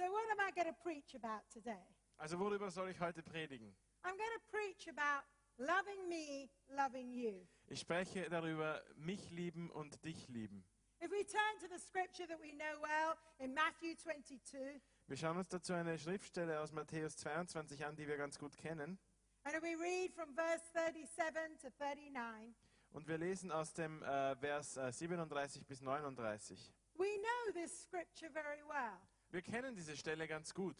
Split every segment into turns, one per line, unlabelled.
So, what am I going to preach about today?
Also worüber soll ich heute predigen?
I'm going to preach about loving me, loving you.
Ich spreche darüber, mich lieben und dich lieben.
If we turn to the scripture that we know well in Matthew 22,
Wir schauen uns dazu eine Schriftstelle aus Matthäus 22 an, die wir ganz gut kennen.
and we read from verse 37 to 39,
Und wir lesen aus dem äh, Vers äh, 37 bis 39.
we know this scripture very well.
Wir kennen diese Stelle ganz gut.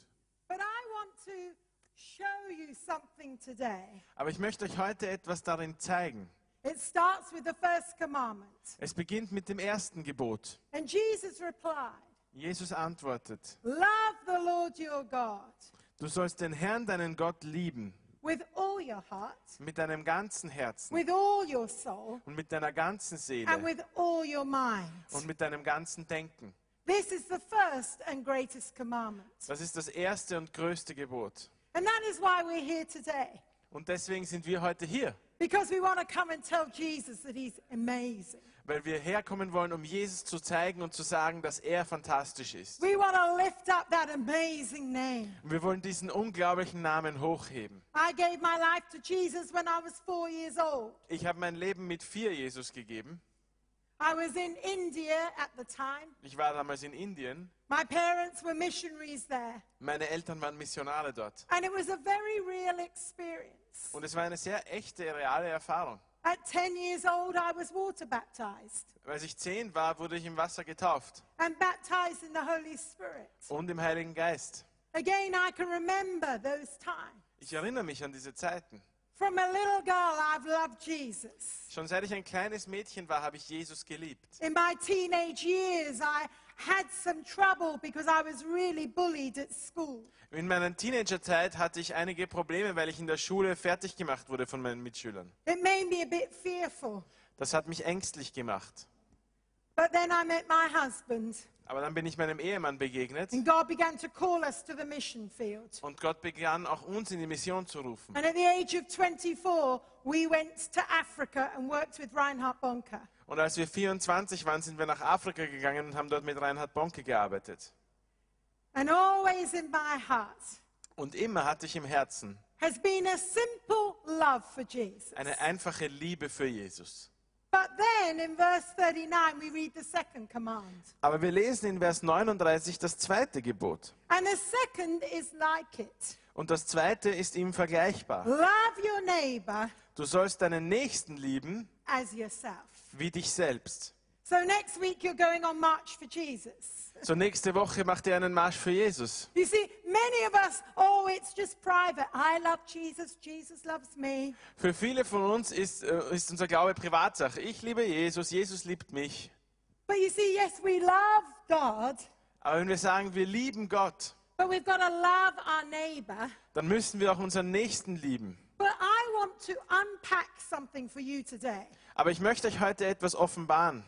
But I want to show you something today.
Aber ich möchte euch heute etwas darin zeigen.
It starts with the first commandment.
Es beginnt mit dem ersten Gebot.
And Jesus replied,
Jesus antwortet,
Love the Lord your God
du sollst den Herrn, deinen Gott, lieben,
with all your heart,
mit deinem ganzen Herzen
with all your soul,
und mit deiner ganzen
and
Seele
with all your mind.
und mit deinem ganzen Denken.
This is the first and greatest commandment.
Das ist das erste und größte Gebot.
And that is why we're here today.
Und deswegen sind wir heute hier,
Because we want to come and tell Jesus that he's amazing.
weil wir herkommen wollen, um Jesus zu zeigen und zu sagen, dass er fantastisch ist.
We want to lift up that amazing name.
Und wir wollen diesen unglaublichen Namen hochheben.
I gave my life to Jesus when I was four years old.
Ich habe mein Leben mit vier Jesus gegeben.
I was in India at the time.
Ich war damals in Indien.
My parents were missionaries there.
Meine Eltern waren Missionare dort.
And it was a very real experience.
Und es war eine sehr echte, reale Erfahrung.
At 10 years old, I was water baptized
Als ich zehn war, wurde ich im Wasser getauft
and baptized in the Holy Spirit.
und im Heiligen Geist.
Again, I can remember those times.
Ich erinnere mich an diese Zeiten.
From a little girl, I've loved Jesus.
Schon seit ich ein kleines Mädchen war, habe ich Jesus geliebt.
In my teenage years, I had some trouble because I was really bullied at school.
In meiner Teenagerzeit hatte ich einige Probleme, weil ich in der Schule fertig gemacht wurde von meinen Mitschülern.
It made me a bit fearful.
Das hat mich ängstlich gemacht.
But then I met my husband,
Aber dann bin ich meinem Ehemann begegnet
and God began to call us to the mission field.
und Gott begann auch uns in die Mission zu rufen.
And at the age of 24, we went to Africa and worked with Reinhard Bonker.
Und als wir 24 waren, sind wir nach Afrika gegangen und haben dort mit Reinhard Bonke gearbeitet.
And always in my heart
Und immer hatte ich im Herzen
has been a simple love for Jesus.
eine einfache Liebe für Jesus.
But then in verse 39, we read the second command.
Aber wir lesen in Vers 39 das zweite Gebot.
And the second is like it
Und das zweite ist ihm vergleichbar.
love your neighbor
Du sollst deinen Nächsten lieben
as yourself.
wie dich selbst.
So next week, you're going on March for Jesus.
So nächste Woche macht er einen Marsch für Jesus.
You see, many of us, oh, it's just private. I love Jesus, Jesus loves me.
Für viele von uns ist, äh, ist unser Glaube Privatsache. Ich liebe Jesus, Jesus liebt mich.
But you see, yes, we love God,
Aber wenn wir sagen, wir lieben Gott,
but we've got to love our neighbor.
dann müssen wir auch unseren Nächsten lieben.
But I want to unpack something for you today.
Aber ich möchte euch heute etwas offenbaren.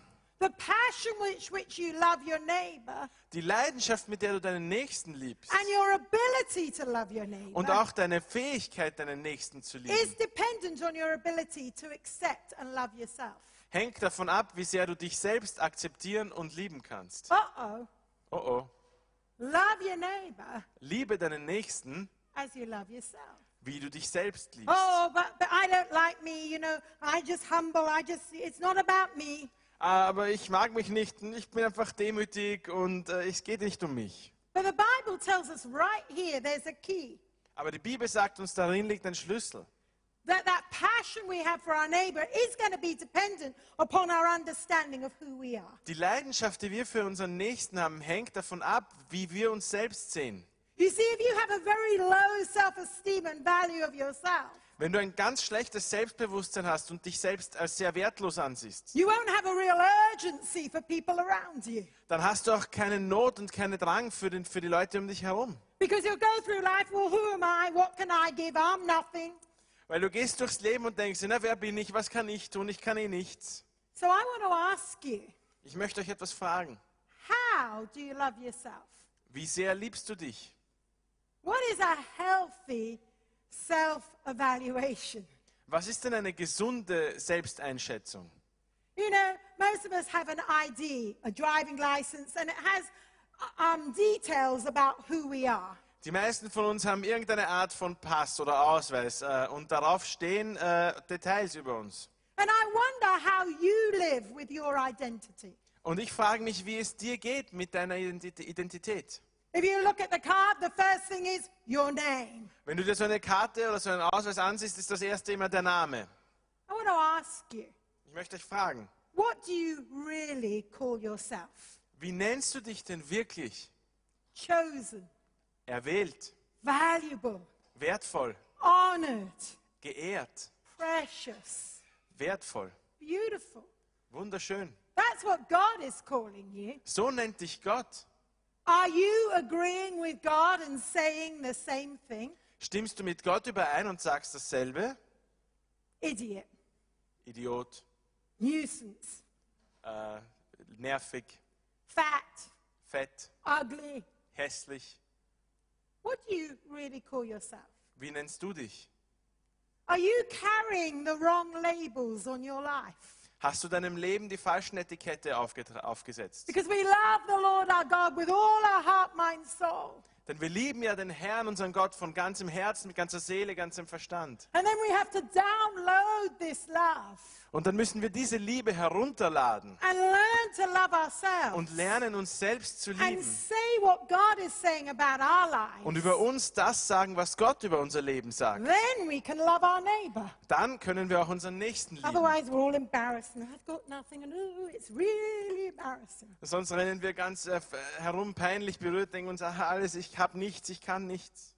Die Leidenschaft, mit der du deinen Nächsten liebst
and your ability to love your neighbor
und auch deine Fähigkeit, deinen Nächsten zu lieben, hängt davon ab, wie sehr du dich selbst akzeptieren und lieben kannst.
Uh-oh.
Oh oh.
Love your neighbor
Liebe deinen Nächsten,
as you love yourself.
wie du dich selbst liebst.
Oh, but, but I don't like me, you know, I just humble, I just, it's not about me.
Aber ich mag mich nicht ich bin einfach demütig und äh, es geht nicht um mich.
But the Bible tells us right here, there's a key.
Aber die Bibel sagt uns, darin liegt ein Schlüssel.
That that passion we have for our neighbor is going to be dependent upon our understanding of who we are.
Die Leidenschaft, die wir für unseren Nächsten haben, hängt davon ab, wie wir uns selbst sehen.
You see, if you have a very low self-esteem and value of yourself,
Wenn du ein ganz schlechtes Selbstbewusstsein hast und dich selbst als sehr wertlos ansiehst,
you won't have a real urgency for people around you.
dann hast du auch keine Not und keinen Drang für, den, für die Leute um dich herum.
Because you'll go through life, well, who am I? What can I give? I'm nothing.
Weil du gehst durchs Leben und denkst, na wer bin ich, was kann ich tun, ich kann eh nichts.
So I want to ask you,
Ich möchte euch etwas fragen.
how do you love yourself?
Wie sehr liebst du dich?
What is a healthy self-evaluation?
Was ist denn eine gesunde Selbsteinschätzung?
You know, most of us have an ID, a driving license, and it has um, details about who we are.
Die meisten von uns haben irgendeine Art von Pass oder Ausweis äh, und darauf stehen äh, Details über uns.
And I wonder how you live with your identity.
Und ich frage mich, wie es dir geht mit deiner Identi- Identität.
If you look at the card, the first thing is your name.
Wenn du dir so eine Karte oder so einen Ausweis ansiehst, ist das erste immer der Name.
I want to ask you,
Ich möchte euch fragen,
what do you really call yourself?
wie nennst du dich denn wirklich?
Chosen,
Erwählt,
valuable,
wertvoll,
honored,
geehrt,
precious,
wertvoll,
beautiful.
wunderschön.
That's what God is calling you.
So nennt dich Gott.
Are you agreeing with God and saying the same thing?
Stimmst du mit Gott überein und sagst dasselbe?
Idiot,
Idiot,
nuisance,
äh, nervig,
fat,
fett,
ugly.
hässlich.
What do you really call yourself?
Wie nennst du dich?
Are you carrying the wrong labels on your life?
Hast du deinem Leben die falschen Etikette aufgesetzt?
Because we love the Lord our God with all our heart, mind, soul.
Denn wir lieben ja den Herrn, unseren Gott, von ganzem Herzen, mit ganzer Seele, ganzem Verstand.
And then we have to download this love
Und dann müssen wir diese Liebe herunterladen
and learn to love ourselves
und lernen, uns selbst zu
and
lieben.
say what God is saying about our lives.
Und über uns das sagen, was Gott über unser Leben sagt.
Then we can love our neighbor.
Dann können wir auch unseren Nächsten lieben.
Otherwise, we're all embarrassed and I've got nothing and ooh, it's really embarrassing.
Sonst rennen wir ganz äh, herum, peinlich berührt, denken uns, aha, alles, ich habe nichts, ich kann nichts.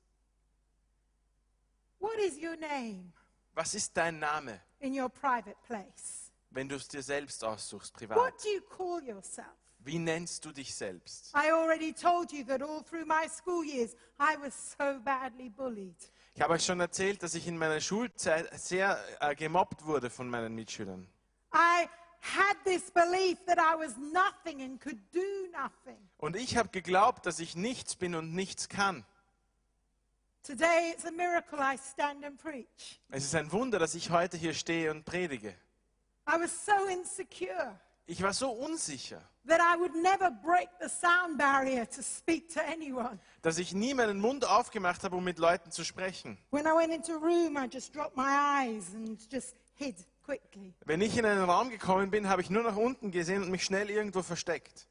What is your name
Was ist dein Name,
in your private place?
wenn du es dir selbst aussuchst,
What
privat?
do you call yourself?
Wie nennst du dich selbst?
I already told you that all through my school years, I was so badly bullied.
Ich habe euch schon erzählt, dass ich in meiner Schulzeit sehr äh, gemobbt wurde von meinen Mitschülern.
I had this belief that I was nothing and could do nothing.
Und ich habe geglaubt, dass ich nichts bin und nichts kann.
Today, it's a miracle I stand and preach.
Es ist ein Wunder, dass ich heute hier stehe und predige.
I was so insecure
Ich war so unsicher,
that I would never break the sound barrier to speak to anyone.
dass ich nie meinen Mund aufgemacht habe, um mit Leuten zu sprechen.
When I went into a room, I just dropped my eyes and just hid quickly.
Wenn ich in einen Raum gekommen bin, habe ich nur nach unten gesehen und mich schnell irgendwo versteckt.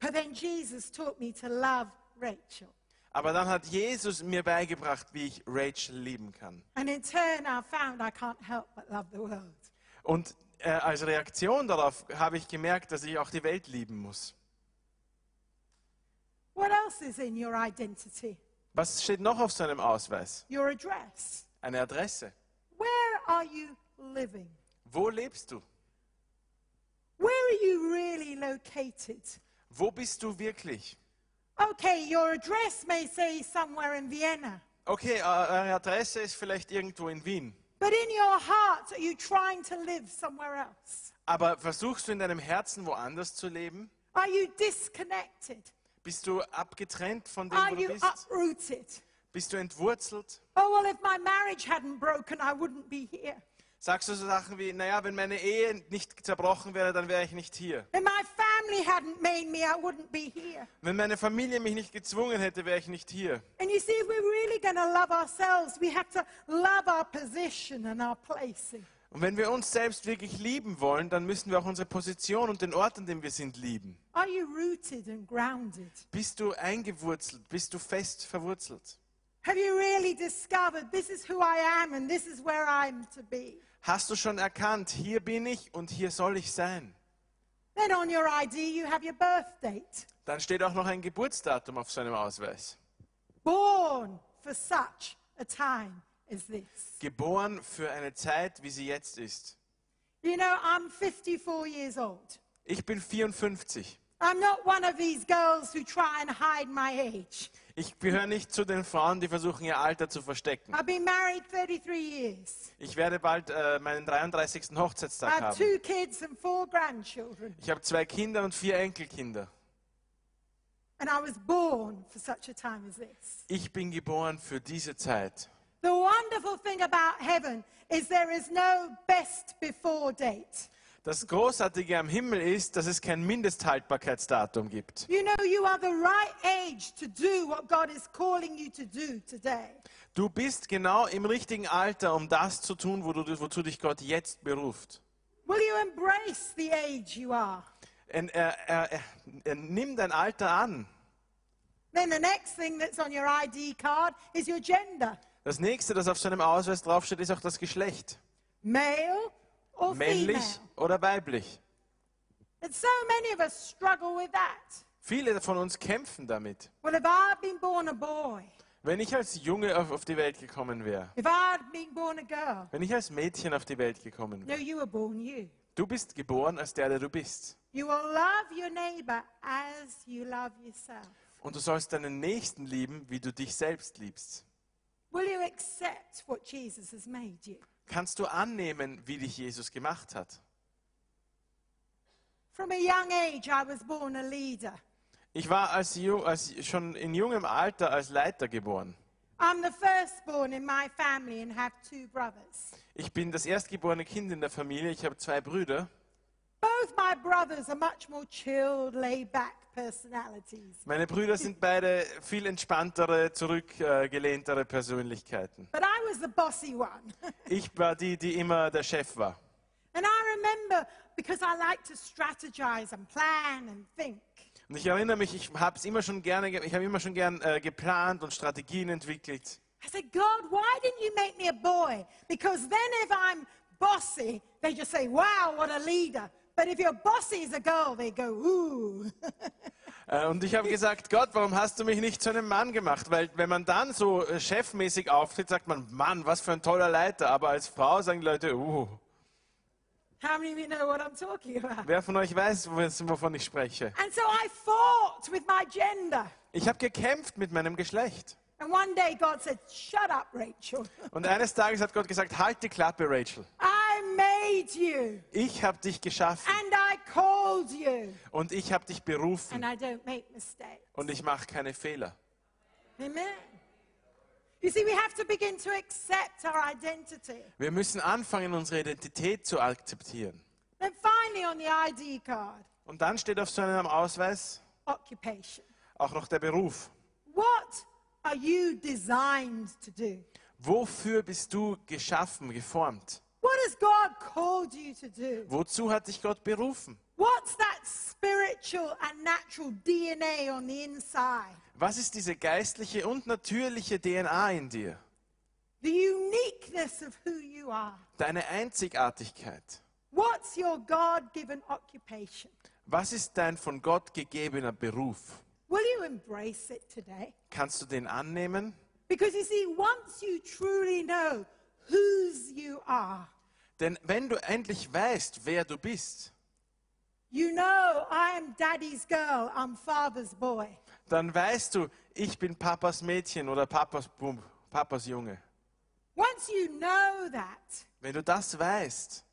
But then Jesus taught me to love Rachel.
Aber dann hat Jesus mir beigebracht, wie ich Rachel lieben kann.
And in turn, I found I can't help but love the world.
Und äh, als Reaktion darauf habe ich gemerkt, dass ich auch die Welt lieben muss.
What else is in your identity?
Was steht noch auf seinem Ausweis?
Your address.
Eine Adresse.
Where are you living?
Wo lebst du?
Where are you really located?
Wo bist du wirklich?
Okay, your address may say somewhere in Vienna,
Okay, äh, eure Adresse ist vielleicht irgendwo in Wien.
but in your heart, are you trying to live somewhere else?
Aber versuchst du in deinem Herzen woanders zu leben?
Are you disconnected?
Bist du abgetrennt von dem,
Are
wo du
you
bist?
uprooted?
Bist du entwurzelt?
Oh, well, if my marriage hadn't broken, I wouldn't be here.
Sagst du so Sachen wie, naja, wenn meine Ehe nicht zerbrochen wäre, dann wäre ich nicht hier. Wenn meine Familie mich nicht gezwungen hätte, wäre ich nicht hier.
And you see, if we're really going to love ourselves, we have to love our position and our placing.
Und wenn wir uns selbst wirklich lieben wollen, dann müssen wir auch unsere Position und den Ort, an dem wir sind, lieben.
Are you rooted and grounded?
Bist du eingewurzelt? Bist du fest verwurzelt?
Have you really discovered this is who I am and this is where I'm to be?
Hast du schon erkannt, hier bin ich und hier soll ich sein?
Then on your ID, you have your birth date.
Dann steht auch noch ein Geburtsdatum auf seinem Ausweis.
Born for such a time as this.
Geboren für eine Zeit, wie sie jetzt ist.
You know, I'm 54 years old.
Ich bin 54.
I'm not one of these girls who try and hide my age.
Ich gehöre nicht zu den Frauen, die versuchen, ihr Alter zu verstecken.
I've been married 33 years.
Ich werde bald äh, meinen 33.
I
Hochzeitstag
have
haben.
two kids and four grandchildren.
Ich habe zwei Kinder und vier Enkelkinder.
And I was born for such a time as this.
Ich bin geboren für diese Zeit.
The wonderful thing about heaven is there is no best before date.
Das Großartige am Himmel ist, dass es kein Mindesthaltbarkeitsdatum gibt.
You know, you are the right age to do what God is calling you to do today.
Du bist genau im richtigen Alter, um das zu tun, wo du, wozu dich Gott jetzt beruft.
Will you embrace the age you are?
Er, er, er, er, er nimm dein Alter an.
Then the next thing that's on your ID card is your gender
Das nächste, das auf seinem Ausweis draufsteht, ist auch das Geschlecht.
male or
Männlich
female.
Oder weiblich.
And so many of us struggle with that.
Viele von uns kämpfen damit.
Well, if I had been born a boy,
Wenn ich als Junge auf, auf die Welt gekommen wäre,
if I had been born a girl,
wenn ich als Mädchen auf die Welt gekommen
no,
wäre,
you.
du bist geboren als der, der du bist.
You will love your neighbor as you love yourself.
Und du sollst deinen Nächsten lieben, wie du dich selbst liebst.
Will you accept what Jesus has made you?
Kannst du annehmen, wie dich Jesus gemacht hat?
From a young age, I was born a leader.
Ich war als, als schon in jungem Alter als Leiter geboren.
I'm the firstborn in my family and have two brothers.
Ich bin das erstgeborene Kind in der Familie. Ich habe zwei Brüder.
Both my brothers are much more chilled, laid back personalities.
Meine Brüder sind beide viel entspanntere, zurückgelehntere Persönlichkeiten.
But I was the bossy one.
Ich war die, die immer der Chef war.
and I remember because I like to strategize and plan and think.
Und ich erinnere mich, ich habe immer schon gerne, ge- ich habe immer schon gern äh, geplant und Strategien entwickelt.
I said, God, why didn't you make me a boy? Because then if I'm bossy, they just say, wow, what a leader. But if you're bossy as a girl, they go, ooh.
Äh, und ich habe gesagt, Gott, warum hast du mich nicht zu einem Mann gemacht? Weil wenn man dann so äh, chefmäßig auftritt, sagt man, Mann, was für ein toller Leiter. Aber als Frau sagen die Leute, uh,
How many of you know what I'm talking about?
wer von euch weiß, wo- wovon ich spreche?
And so I fought with my gender.
Ich habe gekämpft mit meinem Geschlecht.
And one day God said, Shut up, Rachel.
Und eines Tages hat Gott gesagt, halt die Klappe, Rachel.
I made you
Ich habe dich geschaffen
and I called you.
und ich habe dich berufen
And I don't make mistakes.
und ich mache keine Fehler.
Amen.
Wir müssen anfangen, unsere Identität zu akzeptieren.
Then finally, on the ID card,
Und dann steht auf so einem Ausweis
occupation.
auch noch der Beruf.
What are you designed to do?
Wofür bist du geschaffen, geformt?
What has God called you to do?
Wozu hat dich Gott berufen?
What's that spiritual and natural DNA on the inside?
Was ist diese geistliche und natürliche DNA in dir?
The uniqueness of who you are.
Deine Einzigartigkeit.
What's your God given occupation?
Was ist dein von Gott gegebener Beruf?
Will you embrace it today?
Kannst du den annehmen?
Because you see, once you truly know whose you are,
Denn wenn du endlich weißt, wer du bist,
you know I am daddy's girl, I'm father's boy.
Dann weißt du, ich bin Papas Mädchen oder Papas Bub, Papas Junge.
Once you know that,
Wenn du das weißt,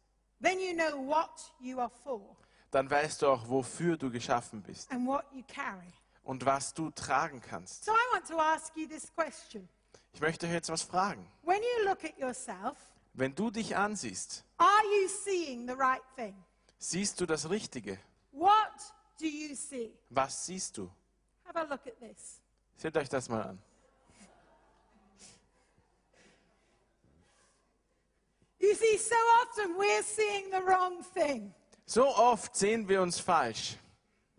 then you know what you are for
dann weißt du auch, wofür du geschaffen bist
and what you carry.
und was du tragen kannst.
So I want to ask you this question.
Ich möchte euch jetzt was fragen.
When you look at yourself,
Wenn du dich ansiehst,
are you seeing the right thing?
siehst du das Richtige?
What do you see?
Was siehst du?
Have a look at this.
Seht euch das mal an.
You see, so often we're seeing the wrong thing,
So oft sehen wir uns falsch,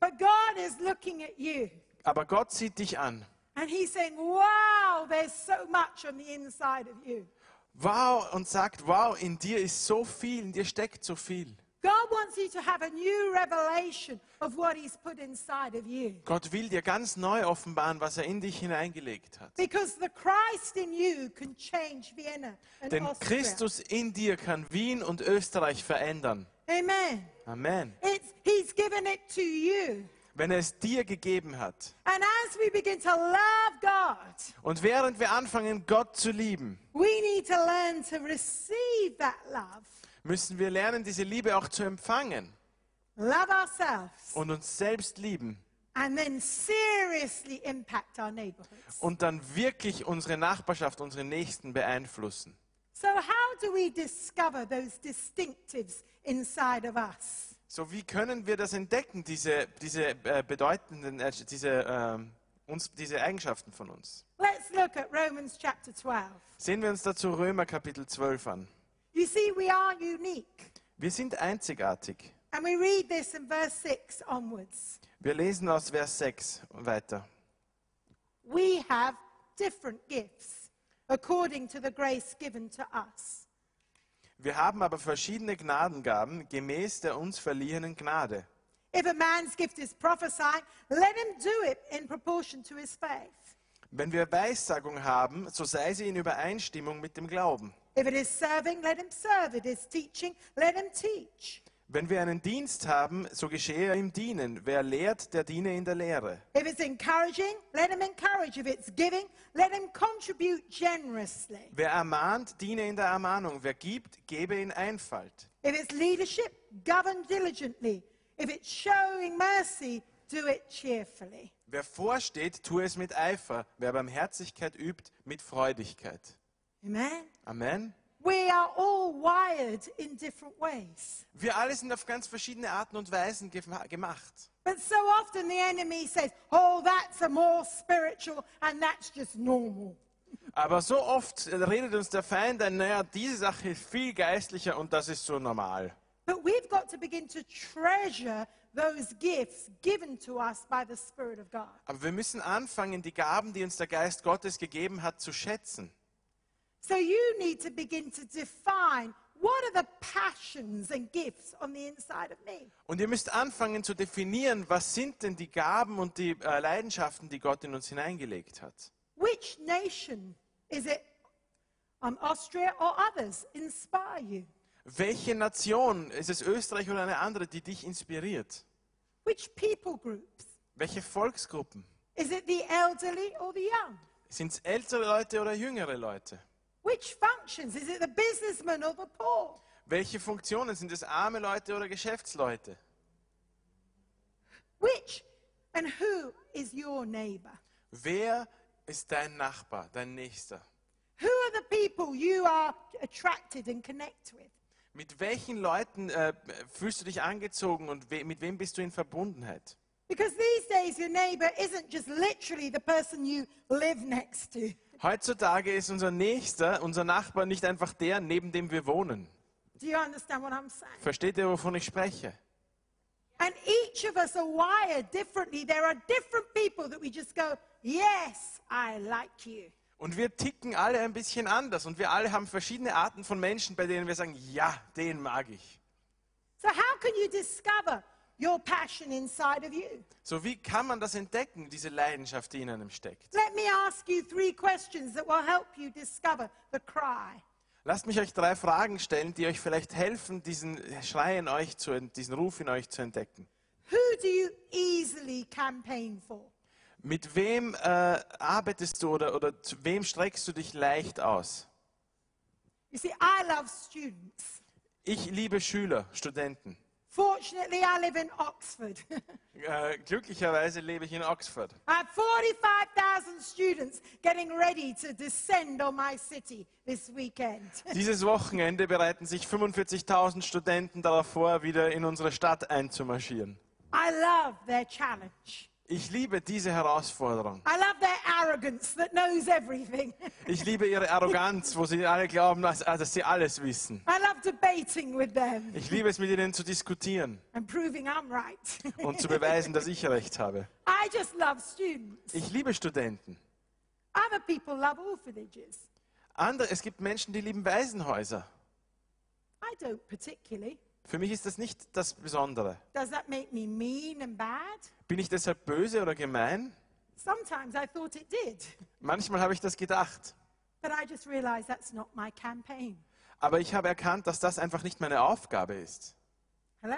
but God is looking at you
aber Gott sieht dich an.
and He's saying, Wow, there's so much on the inside of you.
Wow und sagt, wow, in dir ist so viel, in dir steckt so viel.
God wants you to have a new revelation of what He's put inside of you.
Gott will dir ganz neu offenbaren, was er in dich hineingelegt hat.
Because the Christ in you can change Vienna and
Denn. Christus in dir kann Wien und Österreich verändern.
Amen.
Amen.
It's, he's given it to you.
Wenn er es dir gegeben hat.
And as we begin to love God,
Und während wir anfangen, Gott zu lieben,
we need to learn to receive that love.
Müssen wir lernen, diese Liebe auch zu empfangen
love ourselves,
und uns selbst lieben
and then seriously impact our neighborhoods.
und dann wirklich unsere Nachbarschaft, unsere Nächsten beeinflussen.
So, how do we discover those distinctives inside of us?
So, wie können wir das entdecken, diese, diese äh, bedeutenden, äh, diese, ähm, uns, diese Eigenschaften von uns?
Let's look at Romans chapter 12.
Sehen wir uns dazu Römer Kapitel 12 an.
You see, we are unique.
Wir sind einzigartig.
And we read this in verse 6 onwards.
Wir lesen aus Vers 6 und weiter.
We have different gifts according to the grace given to us.
Wir haben aber verschiedene Gnadengaben gemäß der uns verliehenen Gnade.
If a man's gift is prophesying, let him do it in proportion to his faith.
Wenn wir Weissagung haben, so sei sie in Übereinstimmung mit dem Glauben.
If it is serving, let him serve. It is teaching, let him teach.
Wenn wir einen Dienst haben, so geschehe ihm dienen. Wer lehrt, der diene in der Lehre.
If it's encouraging, let him encourage. If it's giving, let him contribute generously.
Wer ermahnt, diene in der Ermahnung. Wer gibt, gebe in Einfalt.
If it's leadership, govern diligently. If it's showing mercy, do it cheerfully.
Wer vorsteht, tue es mit Eifer. Wer Barmherzigkeit übt, mit Freudigkeit.
Amen.
Amen.
We are all wired in different ways.
Wir alle sind auf ganz verschiedene Arten und Weisen gema- gemacht.
But so often the enemy says, oh, that's a more spiritual and that's just normal.
Aber so oft redet uns der Feind ein, naja, diese Sache ist viel geistlicher und das ist so normal.
But we've got to begin to treasure those gifts given to us by the Spirit of God.
Aber wir müssen anfangen, die Gaben, die uns der Geist Gottes gegeben hat, zu schätzen.
So you need to begin to define what are the passions and gifts on the inside of me?
Und ihr müsst anfangen zu definieren, was sind denn die Gaben und die äh, Leidenschaften, die Gott in uns hineingelegt hat.
Which nation is it? Um, Austria or others inspire you?
Welche Nation, ist es Österreich oder eine andere, die dich inspiriert?
Which people groups?
Welche Volksgruppen?
Is it the elderly or the young?
Sind es ältere Leute oder jüngere Leute?
Which functions? Is it the businessman or the poor?
Welche Funktionen? Sind es arme Leute oder Geschäftsleute?
Which and who is your neighbor?
Wer ist dein Nachbar, dein Nächster?
Who are the people you are attracted and connect with?
Mit welchen Leuten äh, fühlst du dich angezogen und we mit wem bist du in Verbundenheit?
Because these days your neighbor isn't just literally the person you live next to.
Heutzutage ist unser Nächster, unser Nachbar nicht einfach der, neben dem wir wohnen.
Do you understand what I'm saying?
Versteht ihr, wovon ich spreche?
And each of us are wired differently. There are different people that we just go, yes, I like you.
Und wir ticken alle ein bisschen anders und wir alle haben verschiedene Arten von Menschen, bei denen wir sagen, ja, den mag ich.
So how can you discover your passion inside of you?
So wie kann man das entdecken, diese Leidenschaft, die in einem steckt?
Let me ask you three questions that will help you discover the cry.
Lasst mich euch drei Fragen stellen, die euch vielleicht helfen, diesen Schrei in euch zu, diesen Ruf in euch zu entdecken.
Who do you easily campaign for?
Mit wem äh, arbeitest du oder, oder zu wem streckst du dich leicht aus?
You see, I love students.
Ich liebe Schüler, Studenten.
Fortunately, I live in Oxford.
Äh, glücklicherweise lebe ich in Oxford.
I have 45,000 students getting ready to descend on my city this weekend.
Dieses Wochenende bereiten sich 45.000 Studenten darauf vor, wieder in unsere Stadt einzumarschieren.
I love their challenge.
Ich liebe diese Herausforderung.
I love their arrogance that knows everything.
Ich liebe ihre Arroganz, wo sie alle glauben, dass, dass sie alles wissen.
I love debating with them
Ich liebe es, mit ihnen zu diskutieren
and proving I'm right.
und zu beweisen, dass ich recht habe.
I just love students.
Ich liebe Studenten.
Other people love orphanages.
Andere, es gibt Menschen, die lieben Waisenhäuser.
I don't particularly.
Für mich ist das nicht das Besondere.
Does that make me mean and bad?
Bin ich deshalb böse oder gemein?
Sometimes I thought it did,
Manchmal habe ich das gedacht.
but I just realized that's not my campaign.
Aber ich habe erkannt, dass das einfach nicht meine Aufgabe ist.
Hello?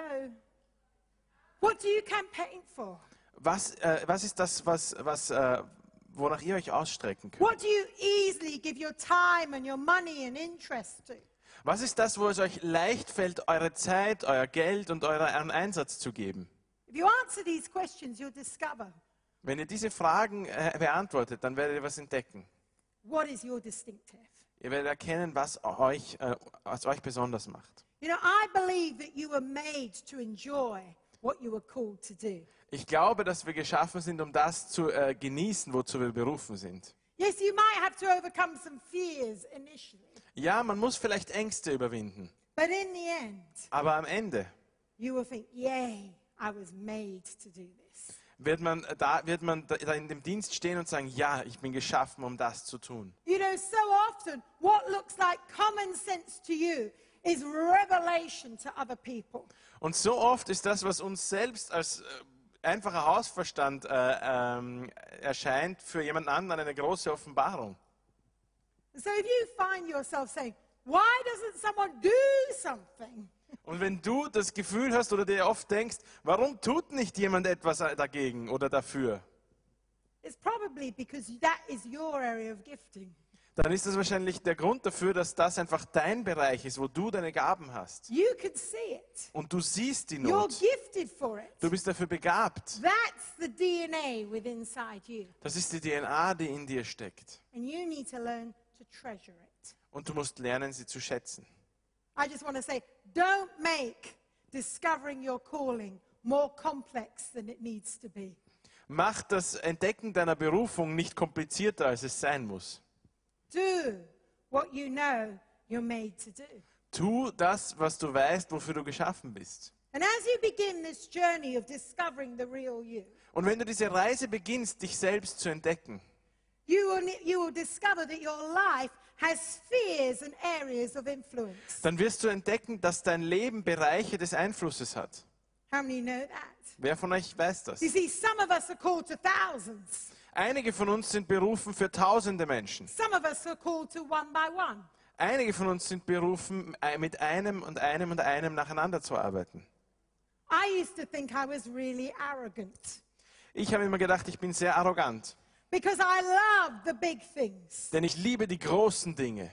What do you campaign for?
Was, äh, was ist das, was, was, äh, wonach ihr euch ausstrecken könnt?
What do you easily give your time and your money and interest to?
Was ist das, wo es euch leicht fällt, eure Zeit, euer Geld und euren Einsatz zu geben?
If you answer these questions, you'll discover
Wenn ihr diese Fragen äh, beantwortet, dann werdet ihr was entdecken. Ihr werdet erkennen, was euch, äh, was euch besonders macht.
You know, I believe that you were made to enjoy what you were called to do.
Ich glaube, dass wir geschaffen sind, um das zu äh, genießen, wozu wir berufen sind.
Yes, you might have to overcome some fears initially,
Ja, man muss vielleicht Ängste überwinden,
but in the end,
aber am Ende
you will think, Yay, I was made to do this.
wird man da, wird man da in dem Dienst stehen und sagen, ja, ich bin geschaffen, um das zu tun.
You know, so often what looks like common sense to you is revelation to other people.
Und so oft ist das, was uns selbst als äh, einfacher Hausverstand äh, ähm, erscheint, für jemand anderen eine große Offenbarung.
So if you find yourself saying, Why doesn't someone do something?
Und wenn du das Gefühl hast oder dir oft denkst, warum tut nicht jemand etwas dagegen oder dafür,
It's probably because that is your area of gifting.
Dann ist das wahrscheinlich der Grund dafür, dass das einfach dein Bereich ist, wo du deine Gaben hast.
You can see it.
Und du siehst die
You're
Not.
gifted for it.
Du bist dafür begabt.
That's the DNA within inside you.
Das ist die DNA, die in dir steckt.
And you need to learn to treasure it.
Und du musst lernen, sie zu schätzen.
I just want to say, don't make discovering your calling more complex than it needs to be.
Mach das Entdecken deiner Berufung nicht komplizierter, als es sein muss.
Do what you know you're made to do.
Tu das, was du weißt, wofür du geschaffen bist.
And as you begin this journey of discovering the real you,
Und wenn du diese Reise beginnst, dich selbst zu entdecken,
you will, ne- you will discover that your life has spheres and areas of influence.
dann wirst du entdecken, dass dein Leben Bereiche des Einflusses hat.
How many know that?
Wer von euch weiß das?
You see, some of us are called to thousands.
Einige von uns sind berufen für tausende Menschen.
Some of us are called to one by one.
Einige von uns sind berufen, äh, mit einem und einem und einem nacheinander zu arbeiten.
I used to think I was really arrogant
Ich habe immer gedacht, ich bin sehr arrogant,
because I love the big things.
denn ich liebe die großen Dinge.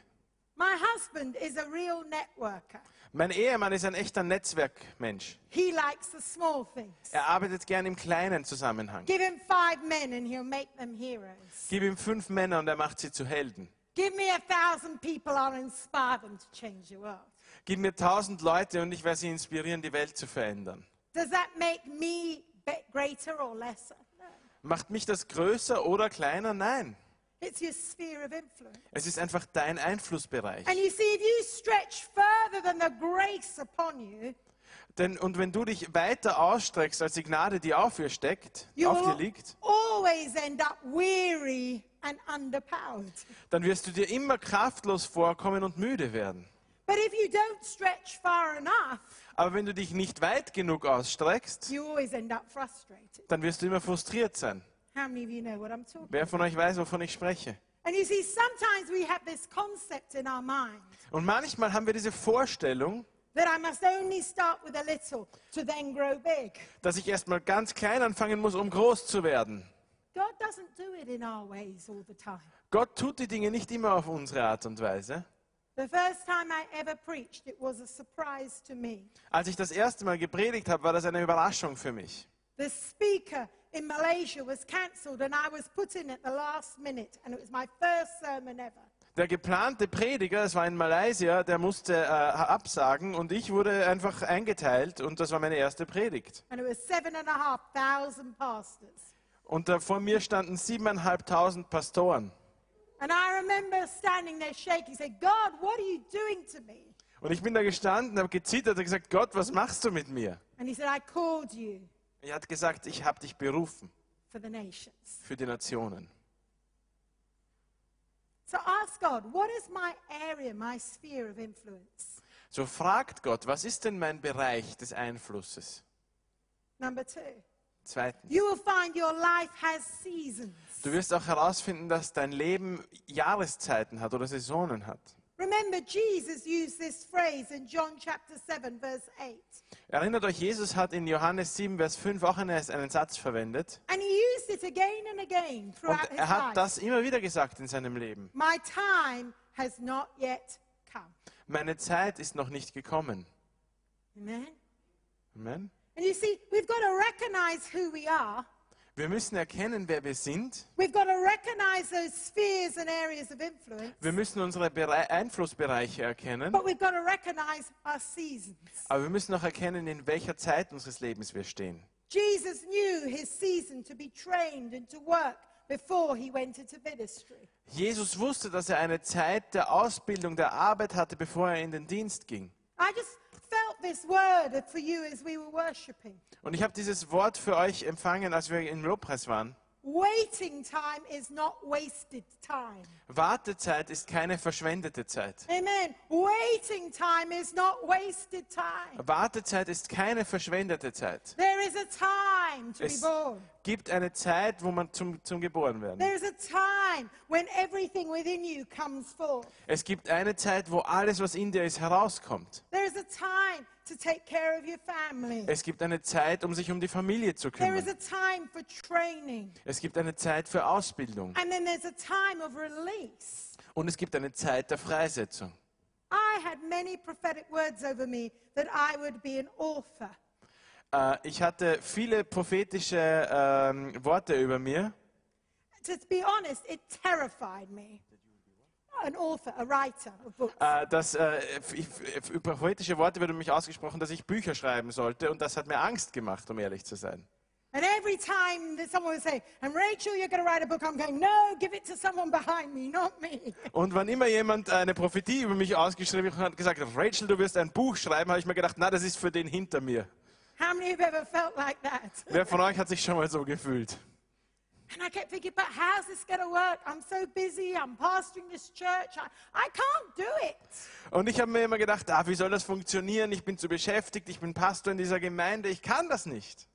My husband is a real networker.
Mein Ehemann ist ein echter Netzwerkmensch.
He likes the small things.
Er arbeitet gern im kleinen Zusammenhang.
Give him five men and he'll make them heroes.
Gib ihm fünf Männer und er macht sie zu Helden.
Give me a thousand people, I'll inspire them to change the world.
Gib mir tausend Leute und ich werde sie inspirieren, die Welt zu verändern.
Does that make me greater or lesser? No.
Macht mich das größer oder kleiner? Nein.
It's your sphere of influence.
Es ist einfach dein Einflussbereich.
And you see, if you stretch further than the grace upon you,
Denn, und wenn du dich weiter ausstreckst, als die Gnade, die auf dir steckt,
you
auf dir
will
liegt,
always end up weary and underpowered.
dann wirst du dir immer kraftlos vorkommen und müde werden.
But if you don't stretch far enough,
Aber wenn du dich nicht weit genug ausstreckst,
you always end up frustrated.
dann wirst du immer frustriert sein.
How many of you know what I'm talking
Wer von euch weiß, wovon ich spreche?
And you see, sometimes we have this concept in our mind
Und manchmal haben wir diese Vorstellung,
that I must only start with a little to then grow big.
dass ich erstmal ganz klein anfangen muss, um groß zu werden.
God doesn't do it in our ways all the time.
Gott tut die Dinge nicht immer auf unsere Art und Weise.
The first time I ever preached, it was a surprise to me.
Als ich das erste Mal gepredigt habe, war das eine Überraschung für mich.
The speaker in Malaysia was cancelled, and I was put in at the last minute, and it was my first sermon ever.
Der geplante Prediger, das war in Malaysia, der musste äh, absagen und ich wurde einfach eingeteilt und das war meine erste Predigt.
And it was seven and a half thousand pastors.
Und äh, vor mir standen siebeneinhalbtausend Pastoren.
And I remember standing there shaking, saying, God, what are you doing to me?
Und ich bin da gestanden, habe gezittert und gesagt, Gott, was machst du mit mir?
And he said, I called you
Er hat gesagt, ich habe dich berufen
for the nations.
für die Nationen.
So ask God, what is my area, my sphere of influence?
So fragt Gott, was ist denn mein Bereich des Einflusses?
Number two,
Zweitens,
you will find your life has seasons.
du wirst auch herausfinden, dass dein Leben Jahreszeiten hat oder Saisonen hat.
Remember, Jesus used this phrase in John chapter 7, verse 8.
Erinnert euch, Jesus hat in Johannes 7, Vers 5 auch einen, einen Satz verwendet.
And he used it again and again
Und
throughout his
er hat
life.
das immer wieder gesagt in seinem Leben.
My time has not yet come.
Meine Zeit ist noch nicht gekommen.
Amen.
Amen.
And you see, we've got to recognize who we are
Wir müssen erkennen, wer wir sind.
We've got to recognize those spheres and areas of influence.
Wir müssen unsere Berei Einflussbereiche erkennen.
But we've got to recognize our seasons.
Aber wir müssen auch erkennen, in welcher Zeit unseres Lebens wir stehen.
Jesus knew his season to be trained and to work before he went into ministry.
Jesus wusste, dass er eine Zeit der Ausbildung, der Arbeit hatte, bevor er in den Dienst ging.
I just
Und ich habe dieses Wort für euch empfangen, als wir im Lobpreis waren.
Waiting time is not wasted time.
Wartezeit ist keine verschwendete Zeit.
Amen. Waiting time is not wasted time.
Wartezeit ist keine verschwendete Zeit.
There is a time to be
Es
born.
gibt eine Zeit, wo man zum, zum geboren werden.
There is a time when everything within you comes forth.
Es gibt eine Zeit, wo alles, was in dir ist, herauskommt.
There is a time
Es gibt eine Zeit, um sich um die Familie zu
There is
kümmern.
a time for training.
Es gibt eine Zeit für Ausbildung.
And then there's a time of release.
Und es gibt eine Zeit der Freisetzung.
I had many prophetic words over me that I would be an author.
Äh, ich hatte viele prophetische ähm, Worte über mir.
To be honest, it terrified me. An author, a writer of books.
Äh, das, äh, ich, über prophetische Worte wurde mich ausgesprochen, dass ich Bücher schreiben sollte. Und das hat mir Angst gemacht, um ehrlich zu sein.
And every time that someone would say, and Rachel, you're going to write a book, I'm going, no, give it to someone behind me, not me.
Und wann immer jemand eine Prophetie über mich ausgeschrieben hat und gesagt hat, Rachel, du wirst ein Buch schreiben, habe ich mir gedacht, na, das ist für den hinter mir.
How many have ever felt like that?
Wer von euch hat sich schon mal so gefühlt?
And I kept thinking, but how's this going to work? I'm so busy, I'm pastoring this church, I, I can't do it.
Und ich habe mir immer gedacht, ah, wie soll das funktionieren? Ich bin zu beschäftigt, ich bin Pastor in dieser Gemeinde, ich kann das nicht.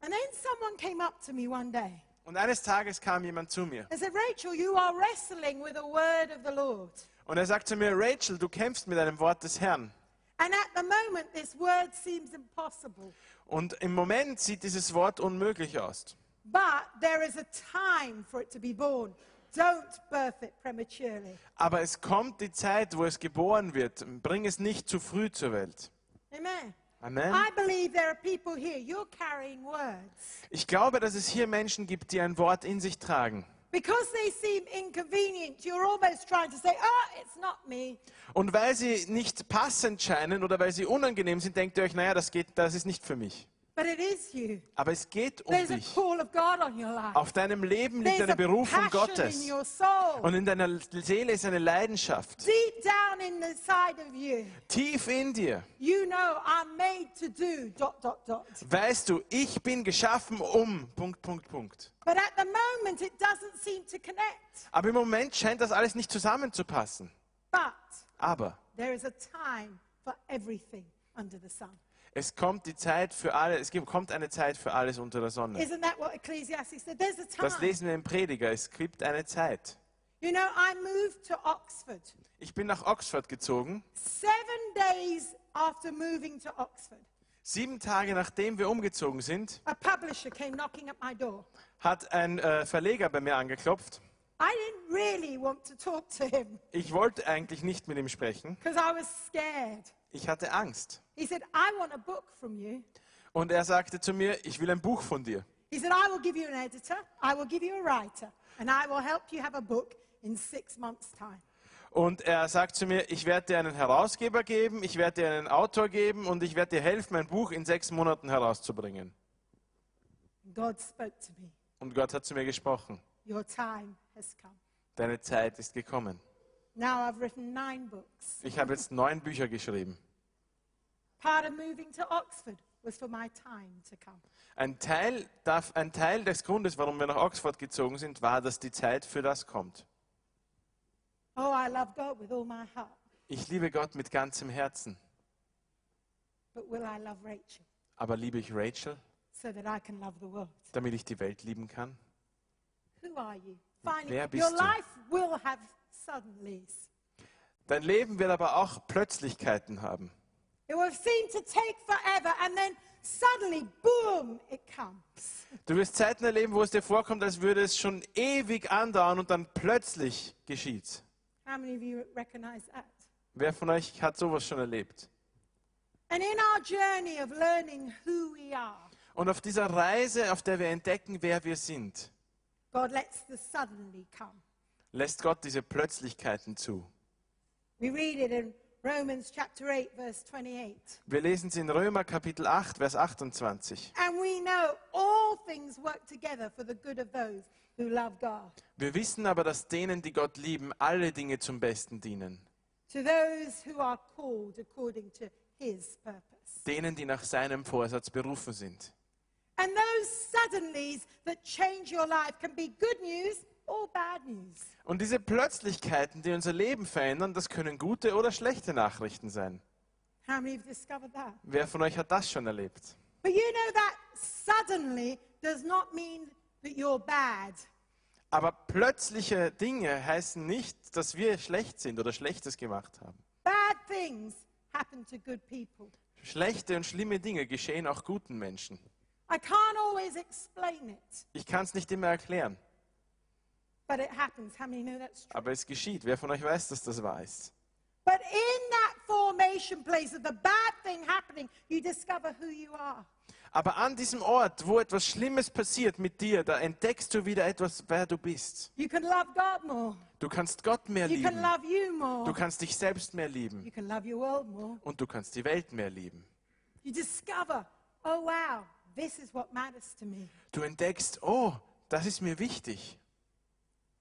And then someone came up to me one day
Und eines Tages kam jemand zu mir
and said, Rachel, you are wrestling with a word of the Lord.
und er sagt zu mir, Rachel, du kämpfst mit einem Wort des Herrn.
And at the moment, this word seems impossible.
Und im Moment sieht dieses Wort unmöglich aus.
But there is a time for it to be born. Don't birth it prematurely.
Aber es kommt die Zeit, wo es geboren wird. Bring es nicht zu früh zur Welt.
Amen.
Amen.
I believe there are people here, you're carrying words.
Ich glaube, dass es hier Menschen gibt, die ein Wort in sich tragen.
Because they seem inconvenient, you're almost trying to say, oh, it's not me.
Und weil sie nicht passend scheinen oder weil sie unangenehm sind, denkt ihr euch, naja, das, geht, das ist nicht für mich.
But it is you.
Aber es geht um
There's a
dich.
call of God on your life.
Auf deinem Leben liegt
There's
eine Berufung Gottes.
in your soul.
Und in deiner Seele ist eine Leidenschaft.
Deep down in the side of you,
Tief in dir.
you know I'm made to do dot, dot, dot.
Weißt du, ich bin geschaffen um. Punkt, Punkt, Punkt.
But at the moment, it doesn't seem to connect.
Aber im Moment scheint das alles nicht zusammenzupassen.
But
Aber
there is a time for everything under the sun.
Es kommt die Zeit für alle, es gibt- kommt eine Zeit für alles unter der Sonne.
Isn't that what Ecclesiastes said? There's a
Das
time.
lesen wir im Prediger. Es gibt eine Zeit.
You know, I moved to Oxford.
Ich bin nach Oxford gezogen.
Seven days after moving to Oxford,
Sieben Tage nachdem wir umgezogen sind,
a publisher came knocking at my door.
hat ein äh, Verleger bei mir angeklopft.
I didn't really want to talk to him
Ich wollte eigentlich nicht mit ihm sprechen.
because I was scared.
Ich hatte Angst.
He said, I want a book from you.
Und er sagte zu mir, ich will ein Buch von dir.
He said, I will give you an editor, I will give you a writer, and I will help you have a book in six months' time.
Und er sagt zu mir, ich werde dir einen Herausgeber geben, ich werde dir einen Autor geben und ich werde dir helfen, mein Buch in sechs Monaten herauszubringen.
God spoke to me.
Und Gott hat zu mir gesprochen.
Your time has come.
Deine Zeit ist gekommen.
Now I've written nine books.
Ich habe jetzt neun Bücher geschrieben.
Part of moving to Oxford was for my time to come.
Ein Teil, darf, ein Teil des Grundes, warum wir nach Oxford gezogen sind, war, dass die Zeit für das kommt.
Oh, I love God with all my heart,
Ich liebe Gott mit ganzem Herzen.
but will I love Rachel
Aber liebe ich Rachel,
so that I can love the world?
damit ich die Welt lieben kann?
Who are you? Finally,
Wer
your
bist du?
life will have.
Dein Leben wird aber auch Plötzlichkeiten haben.
It will seem to take forever, and then suddenly, boom, it comes.
Du wirst Zeiten erleben, wo es dir vorkommt, als würde es schon ewig andauern und dann plötzlich geschieht.
How many of you recognize that?
Wer von euch hat sowas schon erlebt?
And in our journey of learning who we are,
Und auf dieser Reise, auf der wir entdecken, wer wir sind,
God lets the suddenly come.
Lässt Gott diese Plötzlichkeiten zu.
We read it in Romans chapter 8, verse 28.
Wir lesen es in Römer Kapitel 8, Vers 28.
And we know all things work together for the good of those who love God,
Wir wissen aber, dass denen, die Gott lieben, alle Dinge zum Besten dienen.
to those who are called according to his purpose.
Denen, die nach seinem Vorsatz berufen sind.
And those suddenlies that change your life can be good news.
Und diese Plötzlichkeiten, die unser Leben verändern, das können gute oder schlechte Nachrichten sein. Wer von euch hat das schon erlebt?
But you know that suddenly does not mean that you're bad.
Aber plötzliche Dinge heißen nicht, dass wir schlecht sind oder Schlechtes gemacht haben.
Bad things happen to good people.
Schlechte und schlimme Dinge geschehen auch guten Menschen.
I can't always explain it,
Ich kann es nicht immer erklären,
but it happens. How many know that's true?
aber es geschieht. Wer von euch weiß, dass das wahr ist?
But in that formation place of the bad thing happening, you discover who you are.
Aber an diesem Ort, wo etwas Schlimmes passiert mit dir, da entdeckst du wieder etwas, wer du bist.
You can love God more.
Du kannst Gott mehr
You can
lieben.
love you more.
Du kannst dich selbst mehr lieben.
You can love your world more.
Und du kannst die Welt mehr lieben.
You discover, oh wow, this is what matters to me.
Du entdeckst, oh, das ist mir wichtig.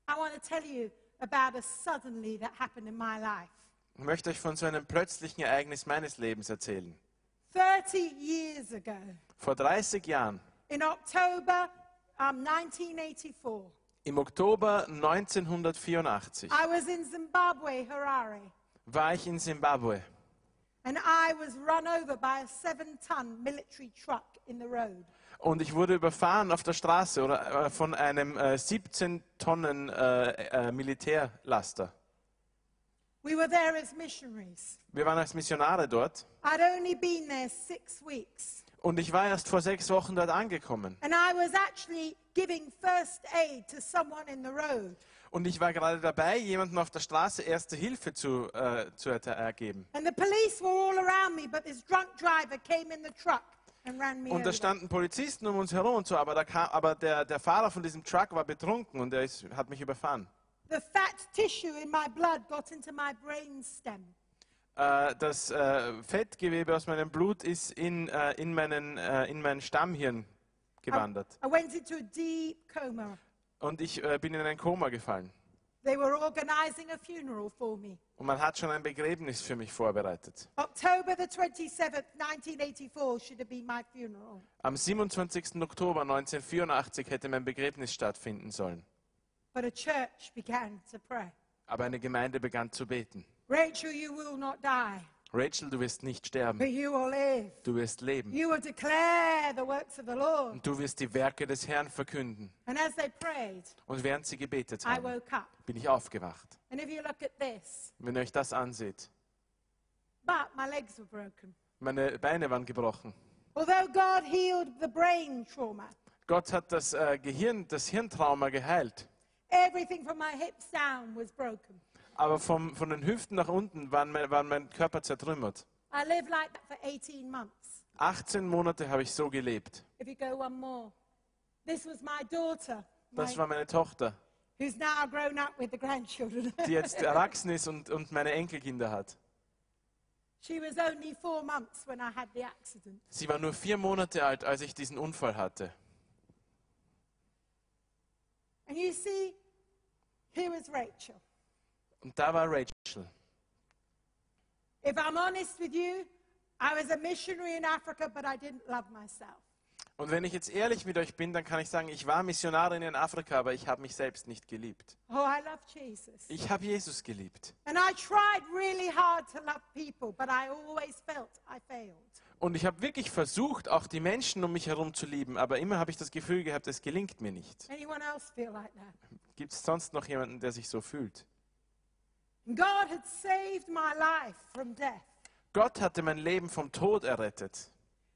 I want to tell you about a suddenly that happened in my life.
Ich möchte euch von so einem plötzlichen Ereignis meines Lebens erzählen.
30 years ago,
Vor 30 Jahren,
in October um, 1984,
im Oktober 1984,
I was in Zimbabwe, Harare,
war ich in Simbabwe
and I was run over by a seven ton military truck in the road.
Und ich wurde überfahren auf der Straße oder, äh, von einem äh, 17 Tonnen äh, äh, Militärlaster.
We were there as missionaries.
Wir waren als Missionare dort
I'd only been there six weeks,
und ich war erst vor sechs Wochen dort angekommen.
and I was actually giving first aid to someone in the road.
Und ich war gerade dabei, jemandem auf der Straße erste Hilfe zu, äh, zu ergeben.
And the police were all around me, but this drunk driver came in the truck
Und da standen Polizisten um uns herum und so, aber, kam, aber der, der Fahrer von diesem Truck war betrunken und er ist, hat mich überfahren. Äh, das äh, Fettgewebe aus meinem Blut ist in, äh, in, meinen, in mein Stammhirn gewandert.
I went into a deep coma.
Und ich bin in ein Koma gefallen.
They were organizing a funeral for me.
Und man hat schon ein Begräbnis für mich vorbereitet.
October the 27th, 1984 should have been my funeral.
Am 27. Oktober 1984 hätte mein Begräbnis stattfinden sollen.
But a church began to pray.
Aber eine Gemeinde begann zu beten.
Rachel, you will not die,
Rachel, du wirst nicht sterben. Du wirst leben.
You will declare the works of the Lord.
Und du wirst die Werke des Herrn verkünden.
And as they prayed,
Und während sie gebetet
I
haben,
woke up.
bin ich aufgewacht.
And if you look at this,
Wenn ihr euch das anseht,
but my legs were broken.
meine Beine waren gebrochen.
Although God healed the brain trauma,
Gott hat das äh, Gehirn, das Hirntrauma geheilt.
everything from my hips down was broken.
Aber vom, von den Hüften nach unten waren mein, war mein Körper zertrümmert.
I lived like that for 18 months.
18 Monate habe ich so gelebt.
If you go one more, this was my daughter,
Das war meine Tochter,
who's now grown up with the grandchildren.
die jetzt erwachsen ist und, und meine Enkelkinder hat.
she was only four months when I had the accident.
Sie war nur vier Monate alt, als ich diesen Unfall hatte.
And you see, here is Rachel.
Und da war Rachel.
If I'm honest with you, I was a missionary in Africa, but I didn't love myself.
Und wenn ich jetzt ehrlich mit euch bin, dann kann ich sagen, ich war Missionarin in Afrika, aber ich habe mich selbst nicht geliebt.
Oh, I love Jesus.
Ich habe Jesus geliebt.
And I tried really hard to love people, but I always felt I failed.
Und ich habe wirklich versucht, auch die Menschen um mich herum zu lieben, aber immer habe ich das Gefühl gehabt, es gelingt mir nicht.
Like?
Gibt es sonst noch jemanden, der sich so fühlt?
God had saved my life from death.
Gott hatte mein Leben vom Tod errettet.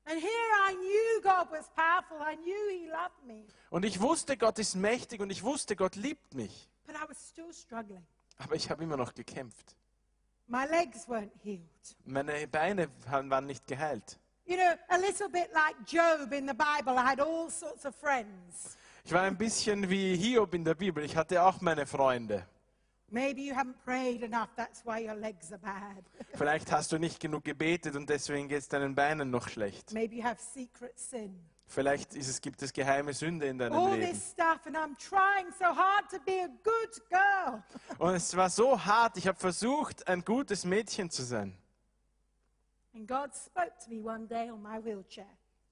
And here I knew God was powerful. I knew He loved me,
Und ich wusste, Gott ist mächtig und ich wusste, Gott liebt mich.
but I was still struggling.
Aber ich habe immer noch gekämpft.
My legs weren't healed.
Meine Beine waren waren nicht geheilt.
You know, a little bit like Job in the Bible, I had all sorts of friends.
Ich war ein bisschen wie Hiob in der Bibel. Ich hatte auch meine Freunde. Vielleicht hast du nicht genug gebetet und deswegen geht es deinen Beinen noch schlecht.
Maybe you have secret sin.
Vielleicht ist es, gibt es geheime Sünde in deinem
All
Leben.
this stuff, and I'm trying so hard to be a good girl.
Und es war so hart. Ich habe versucht, ein gutes Mädchen zu sein.
And God spoke to me one day on my wheelchair.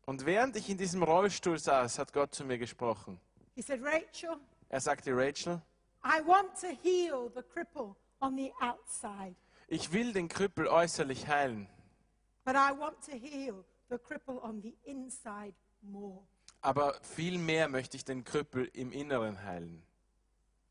Und während ich in diesem Rollstuhl saß, hat Gott zu mir gesprochen.
He said, Rachel,
Er sagte, Rachel,
I want to heal the cripple on the outside,
ich will den Krüppel äußerlich heilen,
but I want to heal the cripple on the inside more.
aber viel mehr möchte ich den Krüppel im Inneren heilen.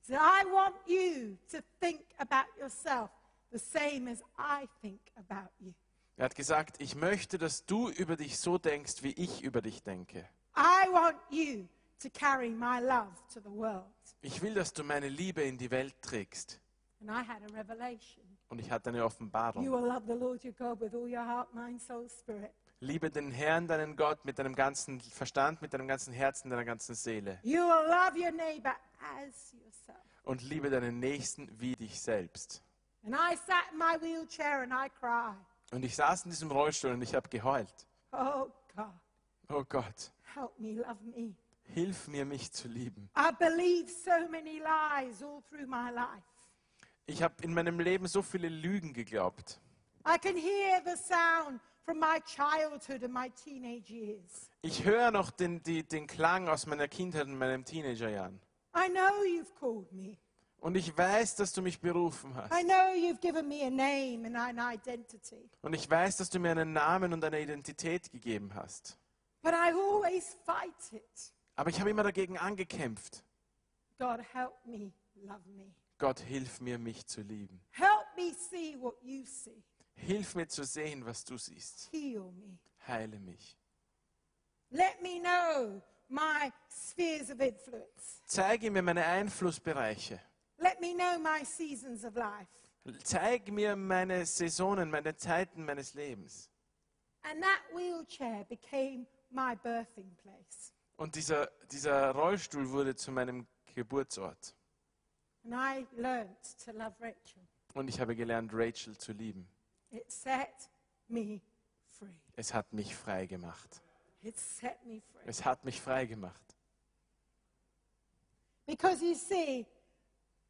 So I want you to think about yourself the same as I think about you.
Er hat gesagt, ich möchte, dass du über dich so denkst, wie ich über dich denke.
I want you to carry my love to the world.
Ich will, dass du meine Liebe in die Welt trägst.
And I had a revelation.
Und ich hatte eine
You
Offenbarung.
will love the Lord your God with all your heart, mind, soul, spirit.
Liebe den Herrn, deinen Gott, mit deinem ganzen Verstand, mit deinem ganzen Herzen, deiner ganzen Seele.
You will love your neighbor as yourself.
Und liebe deinen Nächsten wie dich selbst.
And I sat in my wheelchair and I cried.
Und ich saß in diesem Rollstuhl und ich habe geheult.
Oh God,
Oh Gott,
help me love me.
Hilf mir, mich zu lieben.
I believed so many lies all through my life.
Ich habe in meinem Leben so viele Lügen geglaubt.
I can hear the sound from my childhood and my teenage years.
Ich höre noch den, die, den Klang aus meiner Kindheit und meinen Teenagerjahren.
I know you've called me.
Und ich weiß, dass du mich berufen hast.
I know you've given me a name and an identity.
Und ich weiß, dass du mir einen Namen und eine Identität gegeben hast.
But I always fight it.
Aber ich habe immer dagegen angekämpft.
God, help me love me.
Gott, hilf mir, mich zu lieben.
Help me see what you see.
Hilf mir zu sehen, was du siehst.
Heal me.
Heile mich.
Let me know my spheres of influence.
Zeige mir meine Einflussbereiche.
Let me know my seasons of life.
Zeig mir meine Saisonen, meine Zeiten meines Lebens.
And that wheelchair became my birthing place.
Und dieser, dieser Rollstuhl wurde zu meinem Geburtsort. Und ich habe gelernt, Rachel zu lieben. Es hat mich frei gemacht. Es hat mich frei gemacht.
Because you see,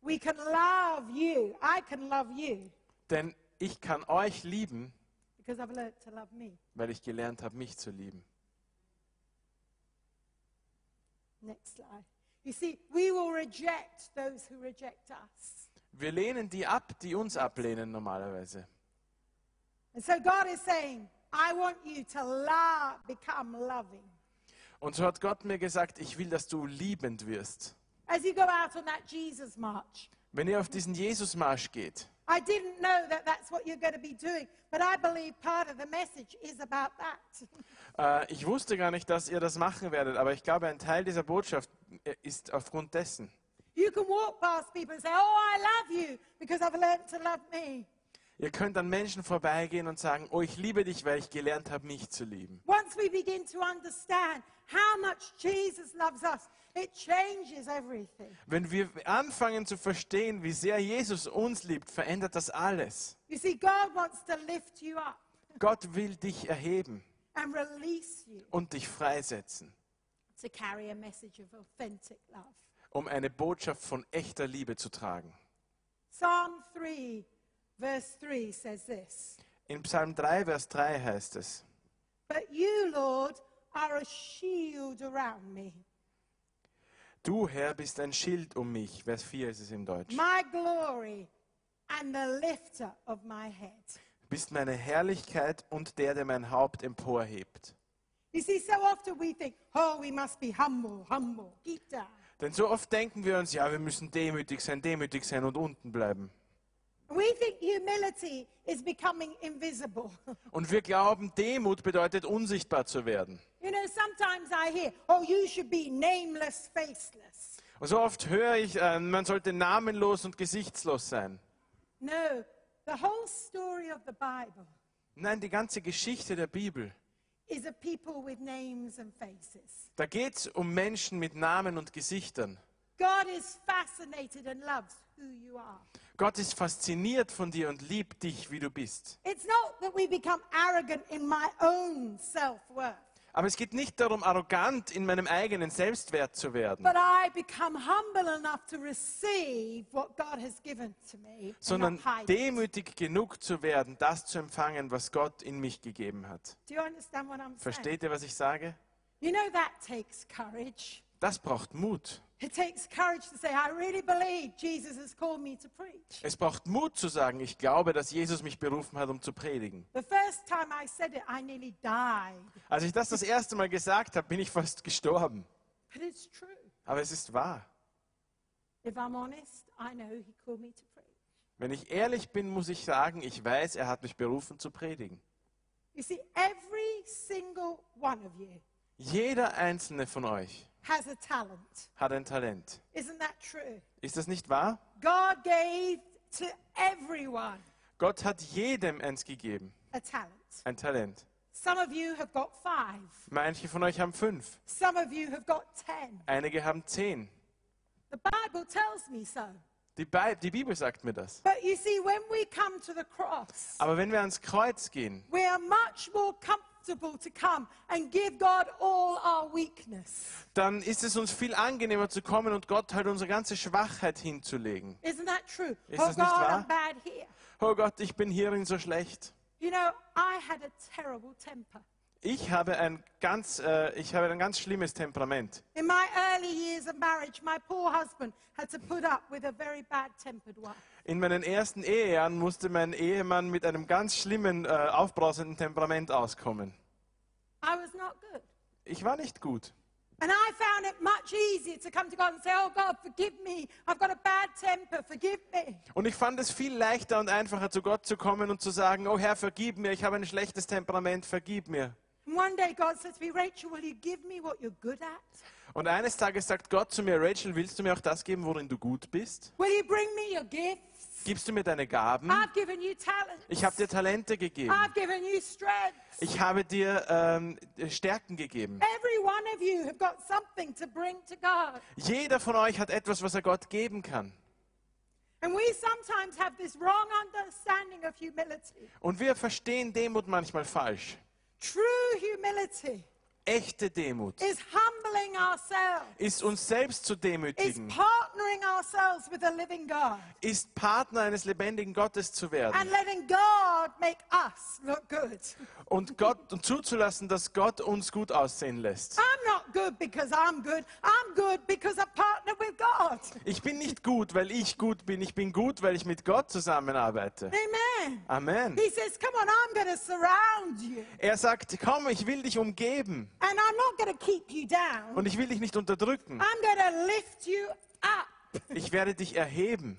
we can love you. I can love you
Denn ich kann euch lieben,
because I've learned to love me.
weil ich gelernt habe, mich zu lieben.
Next slide. You see, we will reject those who reject us.
Wir lehnen die ab, die uns ablehnen normalerweise.
And so God is saying, I want you to love, become loving.
Und so hat Gott mir gesagt, ich will, dass du liebend wirst.
As you go out on that Jesus march,
Wenn ihr auf diesen Jesusmarsch geht,
I didn't know that that's what you're going to be doing, but I believe part of the message is about that.
äh, ich wusste gar nicht, dass ihr das machen werdet, aber ich glaube, ein Teil dieser Botschaft äh, ist aufgrund dessen.
You can walk past people and say, Oh, I love you because I've learned to love me.
Ihr könnt an Menschen vorbeigehen und sagen, oh, ich liebe dich, weil ich gelernt habe, mich zu lieben.
Once we begin to understand how much Jesus loves us.
Wenn wir anfangen zu verstehen, wie sehr Jesus uns liebt, verändert das alles.
You see, God wants to lift you up
Gott will dich erheben
and release you
und dich freisetzen,
to carry a message of authentic love.
um eine Botschaft von echter Liebe zu tragen.
Psalm 3, verse 3 says this
In Psalm 3, Vers 3 heißt es,
But you, Lord, are a shield around me,
Du Herr bist ein Schild um mich. Vers 4 ist es im Deutsch.
my glory and the lifter of my head.
Bist meine Herrlichkeit und der, der mein Haupt emporhebt.
You see, so often we think, oh, we must be humble, humble, deep down.
Denn so oft denken wir uns, ja, wir müssen demütig sein, demütig sein und unten bleiben.
We think humility is becoming invisible.
Und wir glauben, Demut bedeutet unsichtbar zu werden.
You know, sometimes I hear, oh, you should be nameless, faceless.
So oft höre ich, äh, man sollte namenlos und gesichtslos sein.
No, the whole story of the Bible
Nein, die ganze Geschichte der Bibel
is a people with names and faces.
Da geht es um Menschen mit Namen und Gesichtern.
God is fascinated and loves who you are.
Gott ist fasziniert von dir und liebt dich, wie du bist.
It's not that we become arrogant in my own self worth,
Aber es geht nicht darum, arrogant in meinem eigenen Selbstwert zu werden,
but I become humble enough to receive what God has given to me. and
sondern
not hide it.
demütig genug zu werden, das zu empfangen, was Gott in mich gegeben hat.
Do you understand what I'm saying?
Versteht ihr, was ich sage?
You know that takes courage.
Das braucht Mut.
It takes courage to say, I really believe Jesus has called me to preach.
Es braucht Mut zu sagen, ich glaube, dass Jesus mich berufen hat, um zu predigen.
The first time I said it, I nearly died.
Als ich das das erste Mal gesagt habe, bin ich fast gestorben.
But it's true.
Aber es ist wahr.
If I'm honest, I know He called me to preach.
Wenn ich ehrlich bin, muss ich sagen, ich weiß, er hat mich berufen zu predigen.
You see, every single one of you
Jeder einzelne von euch
has a talent.
hat ein Talent.
Isn't that true?
Ist das nicht wahr?
God gave to everyone
Gott hat jedem eins gegeben,
a talent.
ein Talent.
Some of you have got five,
Manche von euch haben fünf,
some of you have got ten.
einige haben zehn.
The Bible tells me so.
Die, Bi die Bibel sagt mir das.
But you see, when we come to the cross,
Aber wenn wir ans Kreuz gehen,
we are much more comfortable
dann ist es uns viel angenehmer zu kommen und Gott halt unsere ganze Schwachheit hinzulegen.
Isn't that true?
Ist
oh
das
God,
nicht wahr?
I'm bad here.
Oh Gott, ich bin hierin so schlecht.
You know, I had a terrible temper.
Ich habe ein ganz, äh, ich habe ein ganz schlimmes Temperament.
In my early years of marriage, my poor husband had to put up with a very bad tempered wife.
In meinen ersten Ehejahren musste mein Ehemann mit einem ganz schlimmen, äh, aufbrausenden Temperament auskommen.
I was not good.
Ich war nicht gut.
And I found it much easier to come to God and say, Oh God, forgive me. I've got a bad temper. Forgive me.
Und ich fand es viel leichter und einfacher, zu Gott zu kommen und zu sagen, oh Herr, vergib mir, ich habe ein schlechtes Temperament, vergib mir.
And one day God said to me, Rachel, will you give me what you're good at?
Und eines Tages sagt Gott zu mir, Rachel, willst du mir auch das geben, worin du gut bist?
Will you bring me your gifts?
Gibst du mir deine Gaben? Ich habe dir Talente gegeben.
I've given you strengths.
Ich habe dir ähm, Stärken gegeben.
Every one of you have got something to bring to God.
Jeder von euch hat etwas, was er Gott geben kann.
And we sometimes have this wrong understanding of humility.
Und wir verstehen Demut manchmal falsch.
True humility
Echte Demut
is humbling ourselves,
ist uns selbst zu
is
demütigen,
partnering ourselves with the living God,
ist Partner eines lebendigen Gottes zu
and
werden
letting God make us look good.
und Gott und zuzulassen, dass Gott uns gut aussehen lässt.
I'm not good because I'm good. I'm good because I partner with God.
Ich bin nicht gut, weil ich gut bin. Ich bin gut, weil ich mit Gott zusammenarbeite.
Amen.
Amen.
He says, Come on, I'm going to surround you.
Er sagt, komm, ich will dich umgeben
And I'm not going to keep you down.
und ich will dich nicht unterdrücken.
I'm going to lift you up.
Ich werde dich erheben.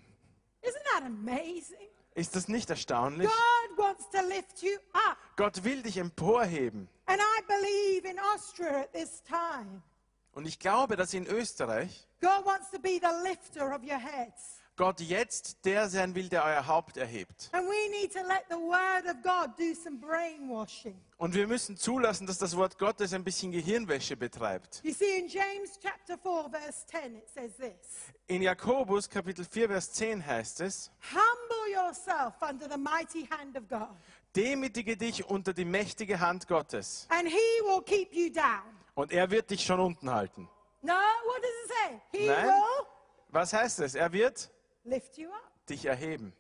Isn't that amazing?
Ist das nicht erstaunlich?
God wants to lift you up.
Gott will dich emporheben.
And I believe in Austria at this time,
Und ich glaube, dass in Österreich Gott jetzt der sein will, der euer Haupt erhebt. Und wir müssen zulassen, dass das Wort Gottes ein bisschen Gehirnwäsche betreibt.
You see, in James chapter 4, verse 10, it says this
In Jakobus Kapitel 4, Vers 10 heißt es,
Humble yourself under the mighty hand of God,
demütige dich unter die mächtige Hand Gottes
and He will keep you down.
und er wird dich schon unten halten.
No, what does it say? He
Nein.
will
Was heißt es? Er wird
lift you up.
dich erheben.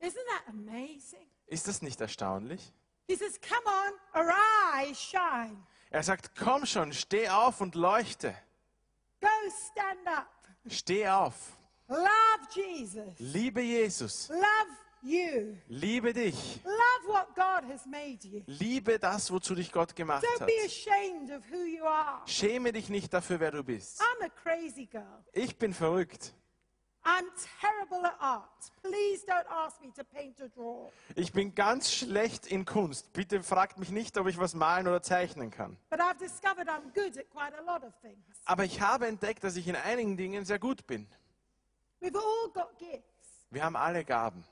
Isn't that amazing?
Ist das nicht erstaunlich?
He says, Come on, arise, shine.
Er sagt, komm schon, steh auf und leuchte.
Go stand up.
Steh auf.
Love Jesus.
Liebe Jesus.
Love you.
Liebe dich.
Love what God has made you.
Liebe das, wozu dich Gott gemacht
Don't
hat.
be ashamed of who you are.
Schäme dich nicht dafür, wer du bist.
I'm a crazy girl.
Ich bin verrückt. Ich bin ganz schlecht in Kunst. Bitte fragt mich nicht, ob ich was malen oder zeichnen kann.
But I've discovered I'm good at quite a lot of things.
Aber ich habe entdeckt, dass ich in einigen Dingen sehr gut bin.
We've all got gifts,
Wir haben alle Gaben.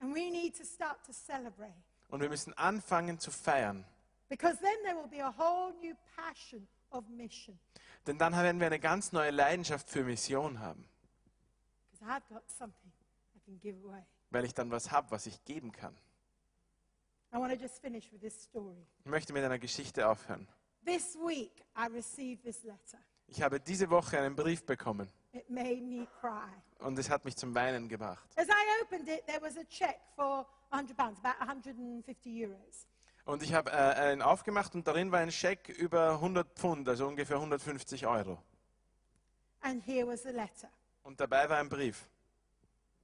and we need to start to celebrate
Und wir müssen anfangen zu feiern.
Because then there will be a whole new passion of mission.
Denn dann werden wir eine ganz neue Leidenschaft für Mission haben,
Because I've got something I can give away.
Weil ich dann was habe, was ich geben kann.
I want to just finish with this story.
Ich möchte mit einer Geschichte aufhören.
This week, I received this letter.
Ich habe diese Woche einen Brief bekommen
It made me cry.
und es hat mich zum Weinen gebracht.
As I opened it, there was a check for 100 pounds, about 150 euros.
Und ich habe äh, einen aufgemacht und darin war ein Scheck über 100 Pfund, also ungefähr 150 Euro. Und dabei war ein Brief.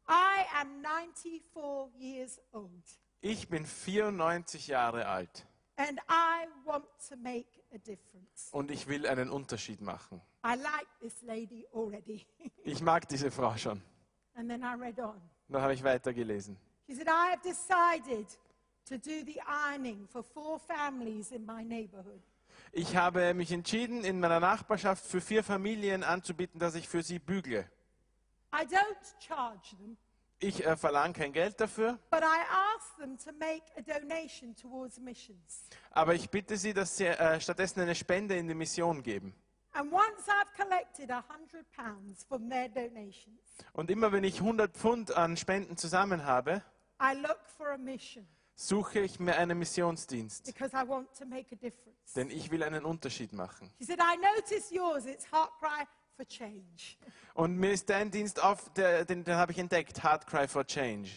I am 94 years old,
Ich bin 94 Jahre alt
and I want to make a difference.
und ich will einen Unterschied machen.
I like this lady already.
Ich mag diese Frau schon.
and then I read on.
Dann habe ich weitergelesen.
She said, I have decided to do the ironing for four families in my neighborhood.
Ich habe mich entschieden, in meiner Nachbarschaft für vier Familien anzubieten, dass ich für sie bügle.
I don't charge them,
Ich äh, verlange kein Geld dafür,
but I ask them to make a donation towards missions.
aber ich bitte sie, dass sie äh, stattdessen eine Spende in die Mission geben.
And once I've collected a hundred pounds from their donations,
Und immer wenn ich 100 Pfund an Spenden zusammen habe,
I look for a mission
suche ich mir einen Missionsdienst,
because I want to make a difference.
denn ich will einen Unterschied machen.
She said, I notice yours, it's heart cry.
Und mir ist dein Dienst auf, der, den, den habe ich entdeckt, Heart Cry for Change.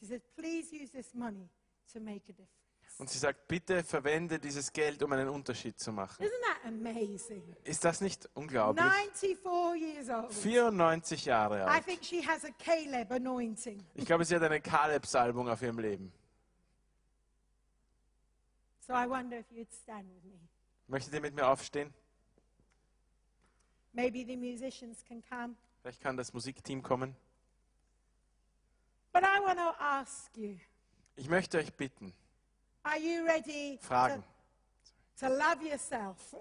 She said, please use this money to make a difference.
Und sie sagt, bitte verwende dieses Geld, um einen Unterschied zu machen.
Isn't that amazing?
Ist das nicht unglaublich?
94 years old.
94 Jahre
I
alt.
think she has a Caleb anointing.
Ich glaube, sie hat eine Kaleb-Salbung auf ihrem Leben.
So I wonder if you'd stand with me.
Möchtet ihr mit mir aufstehen?
Maybe the musicians can come.
Vielleicht kann das Musikteam kommen.
But I want to ask you
Ich möchte euch bitten,
are you ready to,
fragen,
to love yourself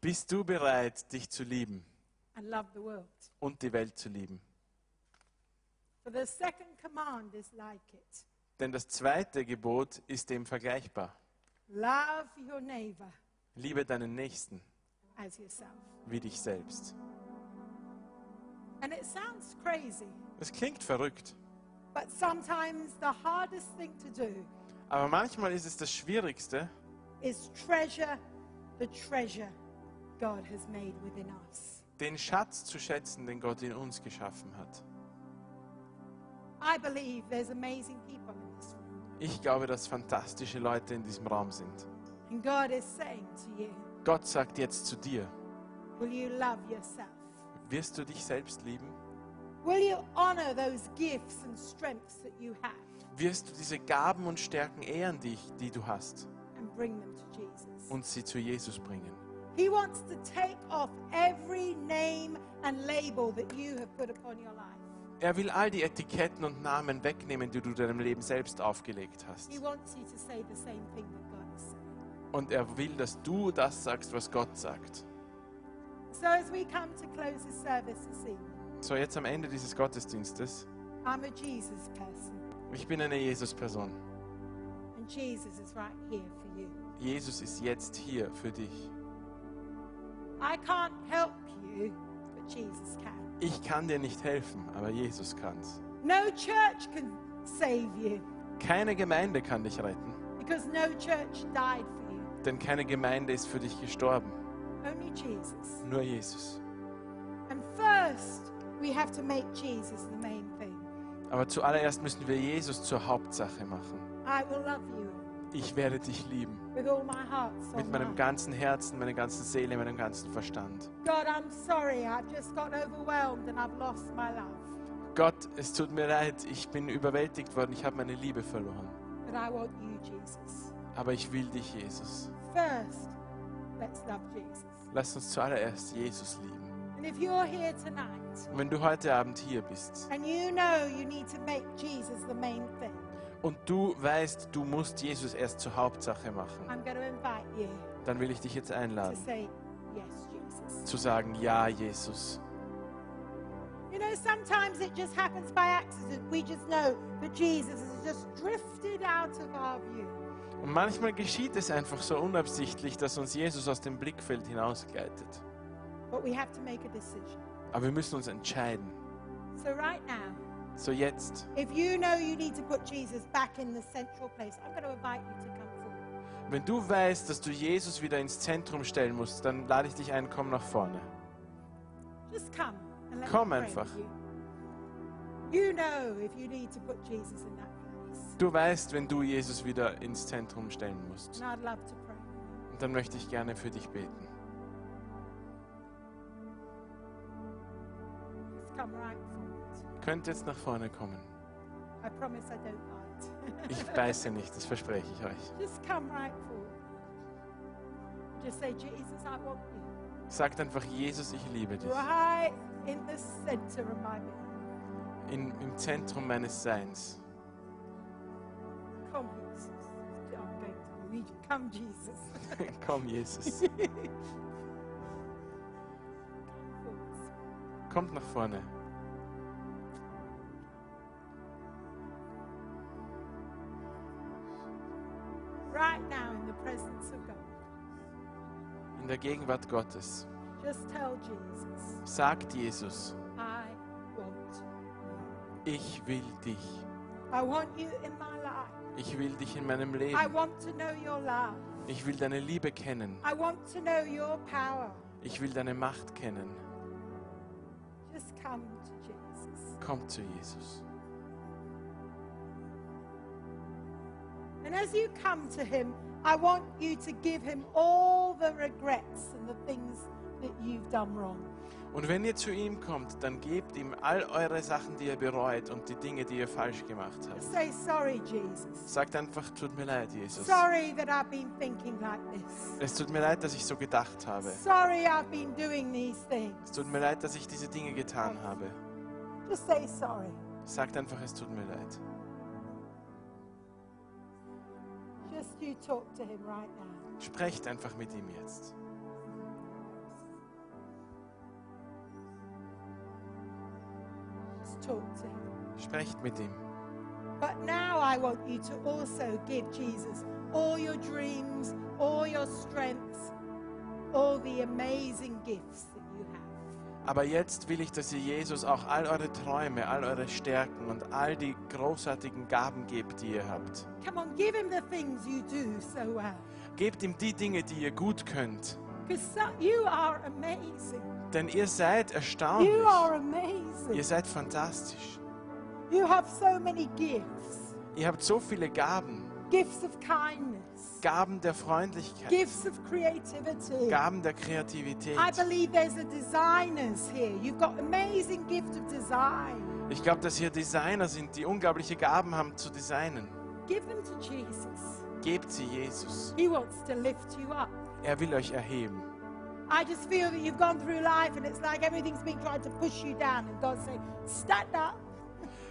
bist du bereit, dich zu lieben
and love the world?
und die Welt zu lieben?
For the second command is like it
Denn das zweite Gebot ist dem vergleichbar.
love your neighbor
Liebe deinen Nächsten
as yourself.
wie dich selbst.
And it sounds crazy,
Es klingt verrückt,
but sometimes the hardest thing to do
aber manchmal ist es das Schwierigste,
is treasure the treasure God has made within us.
den Schatz zu schätzen, den Gott in uns geschaffen hat.
I believe there's amazing people in this room.
Ich glaube, dass fantastische Leute in diesem Raum sind.
And God is saying to you,
Gott sagt jetzt zu dir,
will you love yourself?
wirst du dich selbst lieben? Wirst du diese Gaben und Stärken ehren, die, die du hast,
and bring them to Jesus?
und sie zu Jesus bringen? Er will all die Etiketten und Namen wegnehmen, die du deinem Leben selbst aufgelegt hast.
He wants you to say the same thing that.
Und er will, dass du das sagst, was Gott sagt.
So as we come to close this service this evening,
So, jetzt am Ende dieses Gottesdienstes.
I'm a Jesus person,
Ich bin eine Jesus-Person.
and Jesus is right here for you.
Jesus ist jetzt hier für dich.
I can't help you, but Jesus can.
Ich kann dir nicht helfen, aber Jesus kann's.
No church can save you
Keine Gemeinde kann dich retten,
because no church died for.
Denn keine Gemeinde ist für dich gestorben.
Jesus.
Nur Jesus.
And first, we have to make Jesus the main thing.
Aber zuallererst müssen wir Jesus zur Hauptsache machen.
I will love you
Ich werde dich lieben.
with all my heart, soul,
Mit meinem ganzen Herzen, meiner ganzen Seele, meinem ganzen Verstand.
God, I'm sorry. I've just got overwhelmed and I've lost my love.
Gott, es tut mir leid, ich bin überwältigt worden, ich habe meine Liebe verloren.
But I want you, Jesus.
Aber ich will dich, Jesus.
First, let's love Jesus.
Lass uns zuallererst Jesus lieben.
And if you're here tonight
Und wenn du heute Abend hier bist
and you know you need to make Jesus the main thing,
und du weißt, du musst Jesus erst zur Hauptsache machen,
I'm going to invite you
dann will ich dich jetzt
to
einladen,
say, Yes, Jesus.
zu sagen, ja, Jesus.
You know, sometimes it just happens by accident. We just know that Jesus has just drifted out of our view.
Und manchmal geschieht es einfach so unabsichtlich, dass uns Jesus aus dem Blickfeld hinausgleitet.
But we have to make a decision.
Aber wir müssen uns entscheiden.
So, right now,
So jetzt,
if you know you need to put Jesus back in the central place, I'm going to invite you to come forward.
wenn du weißt, dass du Jesus wieder ins Zentrum stellen musst, dann lade ich dich ein, komm nach vorne.
Just come and let
Komm
me pray
einfach.
you. You know if you need to put Jesus in that place.
Du weißt, wenn du Jesus wieder ins Zentrum stellen musst. Und dann möchte ich gerne für dich beten. Könnt jetzt nach vorne kommen. Ich beiße nicht, das verspreche ich euch.
Just come right forward. Just say, Jesus, I want you.
Sagt einfach, Jesus, ich liebe dich.
In,
Im Zentrum meines Seins.
Come, Jesus. Come, Jesus.
Komm, Jesus. Kommt nach vorne.
Right now, in the presence of God,
In der Gegenwart Gottes.
just tell Jesus,
Sagt Jesus,
I want you.
ich will dich.
I want you in my.
Ich will dich in meinem Leben. Ich will deine Liebe kennen. Ich will deine Macht kennen. Komm zu Jesus.
And as you come to him, I want you to give him all the regrets and the things that you've done wrong.
Und wenn ihr zu ihm kommt, dann gebt ihm all eure Sachen, die ihr bereut und die Dinge, die ihr falsch gemacht habt.
Say, sorry, Jesus.
Sagt einfach, tut mir leid, Jesus.
Sorry that I've been thinking like this.
Es tut mir leid, dass ich so gedacht habe.
Sorry I've been doing these things.
Es tut mir leid, dass ich diese Dinge getan habe.
Just say sorry.
Sagt einfach, es tut mir leid.
Just you talk to him right now.
Sprecht einfach mit ihm jetzt.
Talk to him.
Sprecht mit ihm.
But now I want you to also give Jesus all your dreams, all your strengths, all the amazing gifts that you have.
Aber jetzt will ich, dass ihr Jesus auch all eure Träume, all eure Stärken und all die großartigen Gaben gebt, die ihr habt.
Come on, give him the things you do so well.
Gebt ihm die Dinge, die ihr gut könnt.
Because you are amazing.
Denn ihr seid
You
erstaunlich. Ihr seid fantastisch.
You have so many gifts
Ihr habt so viele Gaben.
gifts of kindness,
Gaben der Freundlichkeit.
gifts of creativity.
Gaben der Kreativität.
I believe there's a designers here. You've got amazing gift of design.
Ich glaube, dass hier Designer sind, die unglaubliche Gaben haben zu designen.
Give them to Jesus.
Gebt sie Jesus.
He wants to lift you up.
Er will euch erheben.
I just feel that you've gone through life and it's like everything's been trying to push you down, and God's saying, Stand up.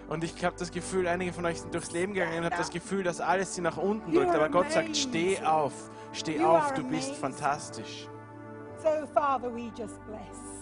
Und ich habe das Gefühl, einige von euch sind durchs Leben gegangen und habe das Gefühl, dass alles sie nach unten
You
drückt. Aber Gott sagt, steh auf, steh
You
auf,
are
du bist fantastisch.
So, Father, we just bless.